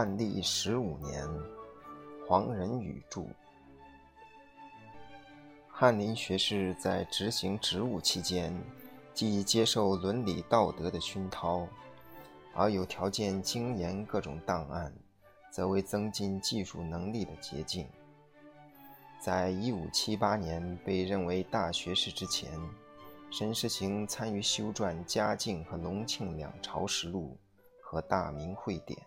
万历十五年，黄仁宇著。翰林学士在执行职务期间，既接受伦理道德的熏陶，而有条件精研各种档案，则为增进技术能力的捷径。在一五七八年被认为大学士之前，申时行参与修撰嘉靖和隆庆两朝实录和大明会典。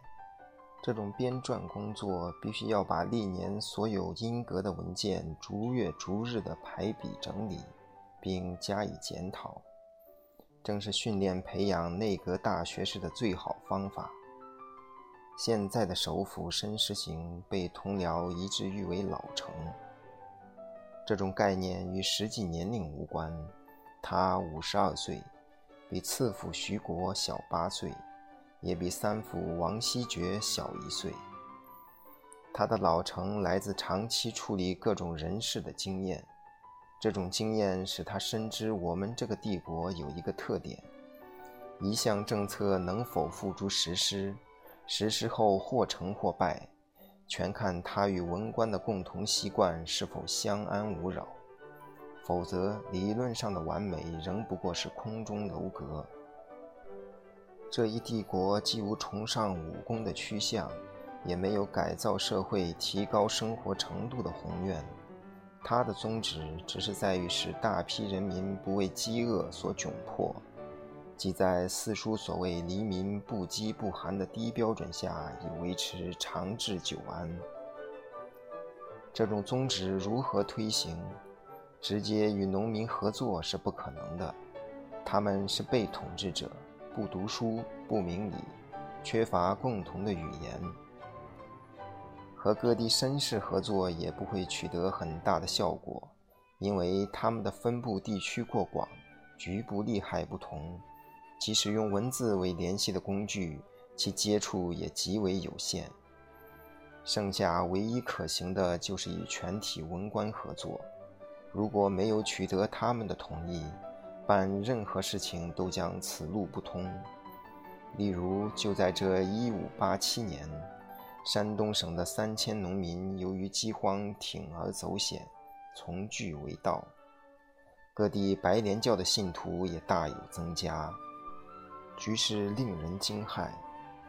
这种编撰工作必须要把历年所有音格的文件逐月逐日的排比整理，并加以检讨，正是训练培养内阁大学士的最好方法。现在的首辅申时行被同僚一致誉为老成，这种概念与实际年龄无关。他五十二岁，比次辅徐国小八岁。也比三府王希爵小一岁。他的老成来自长期处理各种人事的经验，这种经验使他深知我们这个帝国有一个特点：一项政策能否付诸实施，实施后或成或败，全看他与文官的共同习惯是否相安无扰。否则，理论上的完美仍不过是空中楼阁。这一帝国既无崇尚武功的趋向，也没有改造社会、提高生活程度的宏愿。它的宗旨只是在于使大批人民不为饥饿所窘迫，即在四书所谓“黎民不饥不寒”的低标准下，以维持长治久安。这种宗旨如何推行？直接与农民合作是不可能的，他们是被统治者。不读书，不明理，缺乏共同的语言，和各地绅士合作也不会取得很大的效果，因为他们的分布地区过广，局部利害不同。即使用文字为联系的工具，其接触也极为有限。剩下唯一可行的就是与全体文官合作。如果没有取得他们的同意，办任何事情都将此路不通。例如，就在这一五八七年，山东省的三千农民由于饥荒铤而走险，从聚为道。各地白莲教的信徒也大有增加，局势令人惊骇。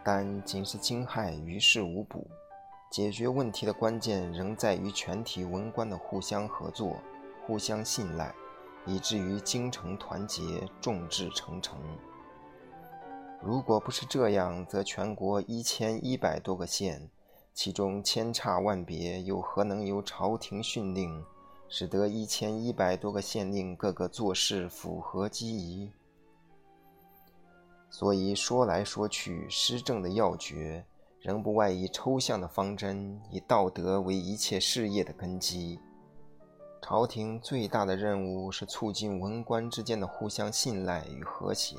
但仅是惊骇于事无补，解决问题的关键仍在于全体文官的互相合作、互相信赖。以至于京城团结，众志成城。如果不是这样，则全国一千一百多个县，其中千差万别，又何能由朝廷训令，使得一千一百多个县令个个做事符合机宜？所以说来说去，施政的要诀，仍不外以抽象的方针，以道德为一切事业的根基。朝廷最大的任务是促进文官之间的互相信赖与和谐，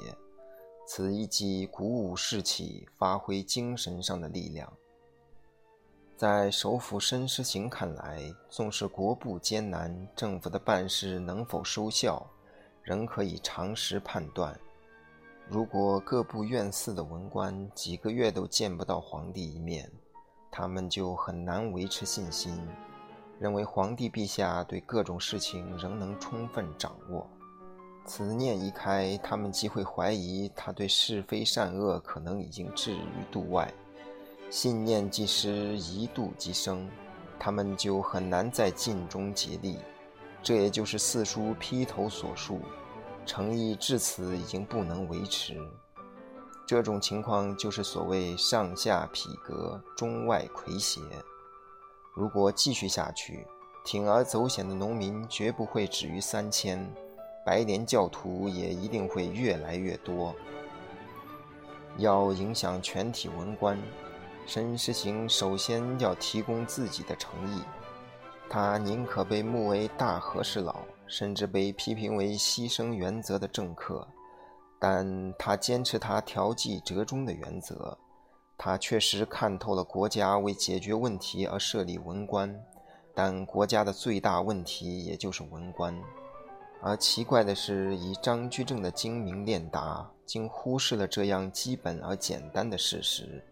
此一即鼓舞士气、发挥精神上的力量。在首辅申时行看来，纵使国部艰难，政府的办事能否收效，仍可以常识判断。如果各部院寺的文官几个月都见不到皇帝一面，他们就很难维持信心。认为皇帝陛下对各种事情仍能充分掌握，此念一开，他们即会怀疑他对是非善恶可能已经置于度外。信念既失，疑度即生，他们就很难在尽中竭力。这也就是四书批头所述，诚意至此已经不能维持。这种情况就是所谓上下匹格，中外魁邪。如果继续下去，铤而走险的农民绝不会止于三千，白莲教徒也一定会越来越多。要影响全体文官，申时行首先要提供自己的诚意。他宁可被目为大和事佬，甚至被批评为牺牲原则的政客，但他坚持他调剂折中的原则。他确实看透了国家为解决问题而设立文官但国家的最大问题也就是文官。而奇怪的是以张居正的精明练达竟忽视了这样基本而简单的事实。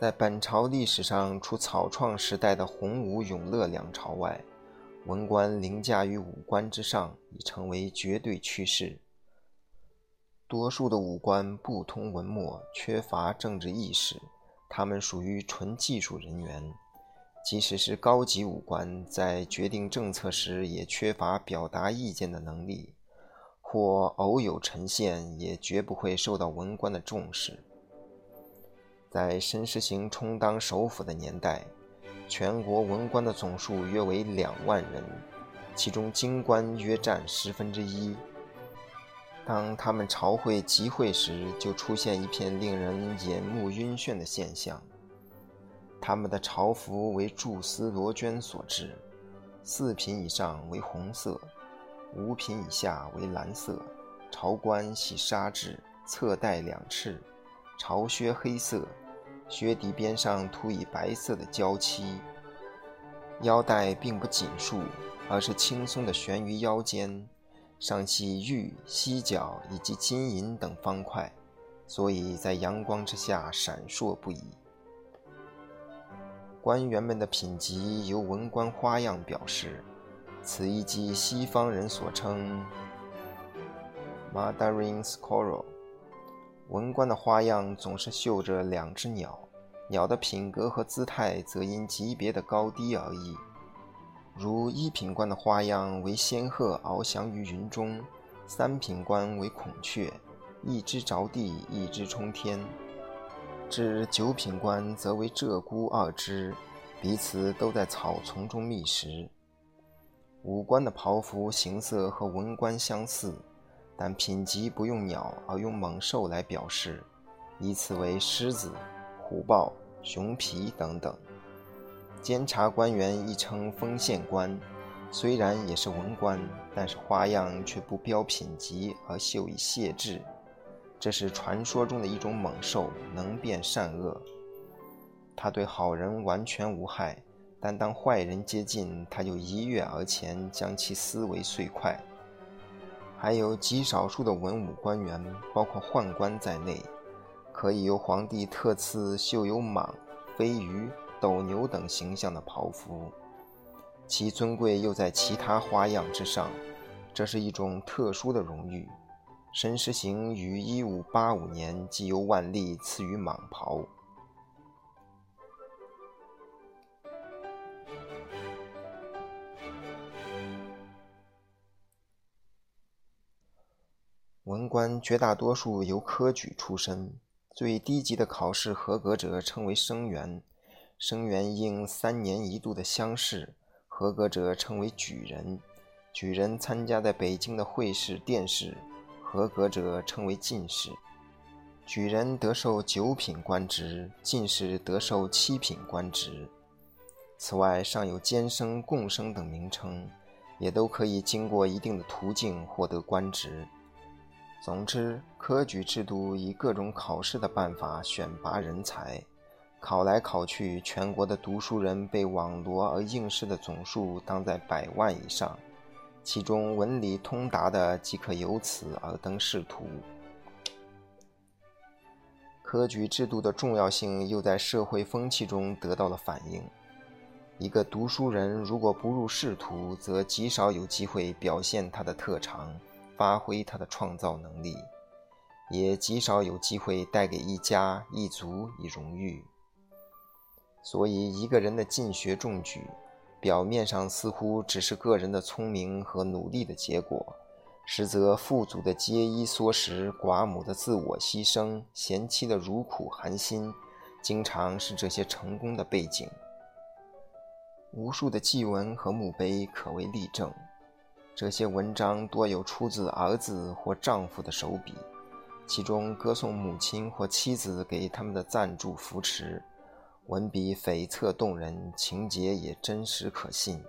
在本朝历史上除草创时代的洪武永乐两朝外文官凌驾于武官之上已成为绝对趋势。多数的武官不通文墨，缺乏政治意识，他们属于纯技术人员。即使是高级武官，在决定政策时，也缺乏表达意见的能力，或偶有呈现，也绝不会受到文官的重视。在申时行充当首辅的年代，全国文官的总数约为两万人，其中京官约占十分之一。当他们朝会集会时，就出现一片令人眼目晕眩的现象。他们的朝服为菟丝罗绢所制，四品以上为红色，五品以下为蓝色。朝冠系纱质，侧带两翅，朝靴黑色。靴底边上涂以白色的胶漆，腰带并不紧束，而是轻松地悬于腰间，上系玉、犀角以及金银等方块，所以在阳光之下闪烁不已。官员们的品级由文官花样表示，此亦即西方人所称 “Madarin Scroll”。文官的花样总是绣着两只鸟，鸟的品格和姿态则因级别的高低而异。如一品官的花样为仙鹤翱翔于云中，三品官为孔雀，一只着地，一只冲天。至九品官则为鹧鸪二只，彼此都在草丛中觅食。武官的袍服形色和文官相似。但品级不用鸟而用猛兽来表示，以此为狮子、虎豹、熊皮等等。监察官员亦称封县官，虽然也是文官，但是花样却不标品级而绣以谢志。这是传说中的一种猛兽，能辨善恶。他对好人完全无害，但当坏人接近，他就一跃而前，将其撕为碎块。还有极少数的文武官员，包括宦官在内，可以由皇帝特赐绣有蟒、飞鱼、斗牛等形象的袍服，其尊贵又在其他花样之上。这是一种特殊的荣誉。申时行于1585年即由万历赐予蟒袍。文官绝大多数由科举出身，最低级的考试合格者称为生员，生员应三年一度的乡试，合格者称为举人，举人参加在北京的会试、殿试，合格者称为进士。举人得受九品官职，进士得受七品官职。此外，尚有监生、贡生等名称，也都可以经过一定的途径获得官职。总之，科举制度以各种考试的办法选拔人才，考来考去，全国的读书人被网罗而应试的总数当在百万以上，其中文理通达的即可由此而登仕途。科举制度的重要性又在社会风气中得到了反映。一个读书人如果不入仕途，则极少有机会表现他的特长。发挥他的创造能力，也极少有机会带给一家一族以荣誉。所以，一个人的进学中举，表面上似乎只是个人的聪明和努力的结果，实则富足的节衣缩食、寡母的自我牺牲、贤妻的茹苦寒心，经常是这些成功的背景。无数的祭文和墓碑可谓例证。这些文章多有出自儿子或丈夫的手笔，其中歌颂母亲或妻子给他们的赞助扶持，文笔悱恻动人，情节也真实可信。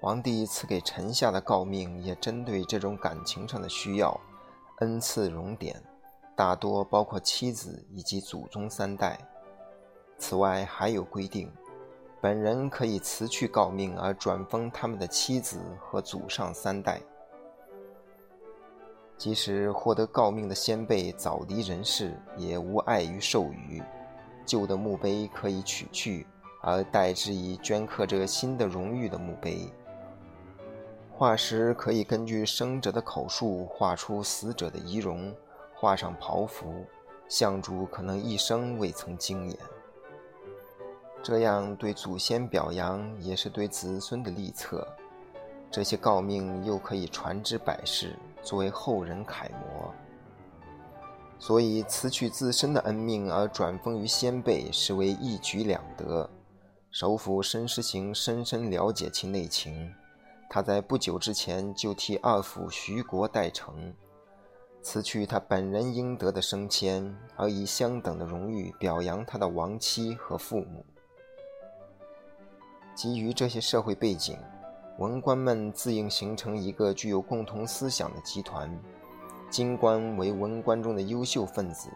皇帝赐给臣下的诰命也针对这种感情上的需要，恩赐荣典，大多包括妻子以及祖宗三代。此外还有规定。本人可以辞去诰命而转封他们的妻子和祖上三代。即使获得诰命的先辈早离人世，也无碍于授予。旧的墓碑可以取去，而代之以镌刻着新的荣誉的墓碑。画师可以根据生者的口述画出死者的仪容，画上袍服，像主可能一生未曾经验。这样对祖先表扬，也是对子孙的立策。这些诰命又可以传之百世，作为后人楷模。所以辞去自身的恩命而转封于先辈，实为一举两得。首辅申师行深深了解其内情，他在不久之前就替二辅徐国代成，辞去他本人应得的升迁，而以相等的荣誉表扬他的亡妻和父母。基于这些社会背景，文官们自应形成一个具有共同思想的集团。京官为文官中的优秀分子，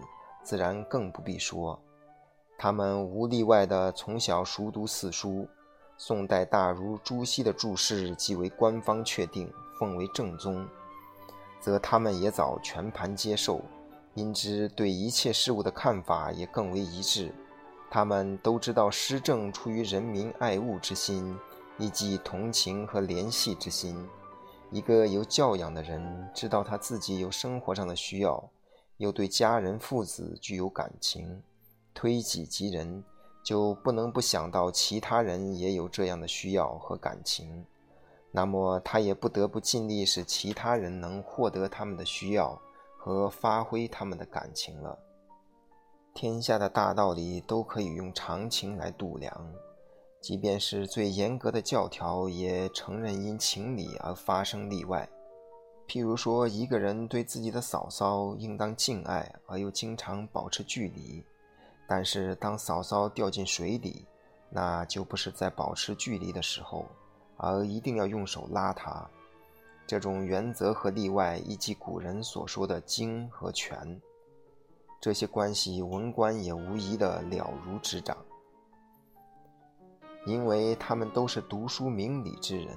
自然更不必说。他们无例外地从小熟读四书，宋代大儒朱熹的注释即为官方确定，奉为正宗，则他们也早全盘接受，因之对一切事物的看法也更为一致。他们都知道施政出于人民爱物之心，以及同情和怜惜之心。一个有教养的人，知道他自己有生活上的需要，又对家人父子具有感情，推己及人，就不能不想到其他人也有这样的需要和感情。那么他也不得不尽力使其他人能获得他们的需要和发挥他们的感情了。天下的大道理都可以用常情来度量，即便是最严格的教条，也承认因情理而发生例外。譬如说，一个人对自己的嫂嫂应当敬爱，而又经常保持距离；但是当嫂嫂掉进水里，那就不是在保持距离的时候，而一定要用手拉她。这种原则和例外，以及古人所说的“经”和“权”。这些关系，文官也无疑的了如指掌，因为他们都是读书明理之人，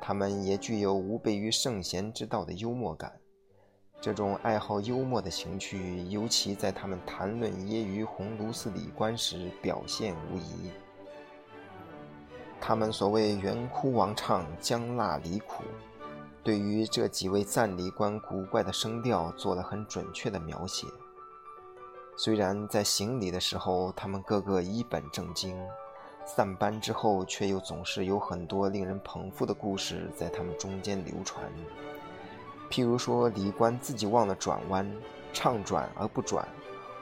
他们也具有无悖于圣贤之道的幽默感。这种爱好幽默的情趣，尤其在他们谈论揶揄鸿胪寺李官时表现无遗。他们所谓“圆哭王唱，姜辣离苦”，对于这几位赞礼官古怪的声调做了很准确的描写。虽然在行礼的时候，他们个个一本正经，散班之后，却又总是有很多令人捧腹的故事在他们中间流传。譬如说，礼官自己忘了转弯，唱转而不转；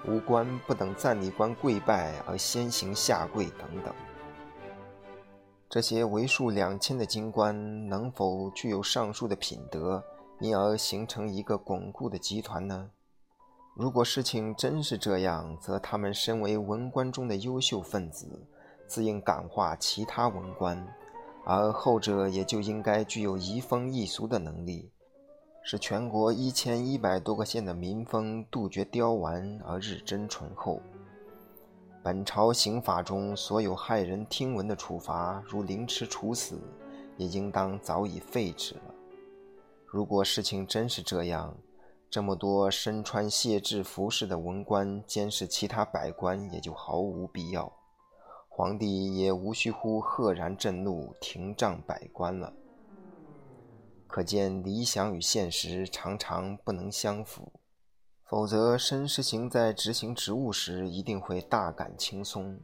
无官不等赞礼官跪拜而先行下跪等等。这些为数两千的京官，能否具有上述的品德，因而形成一个巩固的集团呢？如果事情真是这样，则他们身为文官中的优秀分子，自应感化其他文官，而后者也就应该具有移风易俗的能力，使全国一千一百多个县的民风杜绝刁顽而日臻醇厚。本朝刑法中所有骇人听闻的处罚，如凌迟处死，也应当早已废止了。如果事情真是这样，这么多身穿谢制服饰的文官监视其他百官，也就毫无必要。皇帝也无需乎赫然震怒，廷杖百官了。可见理想与现实常常不能相符，否则申时行在执行职务时一定会大感轻松，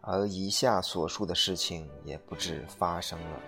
而以下所述的事情也不致发生了。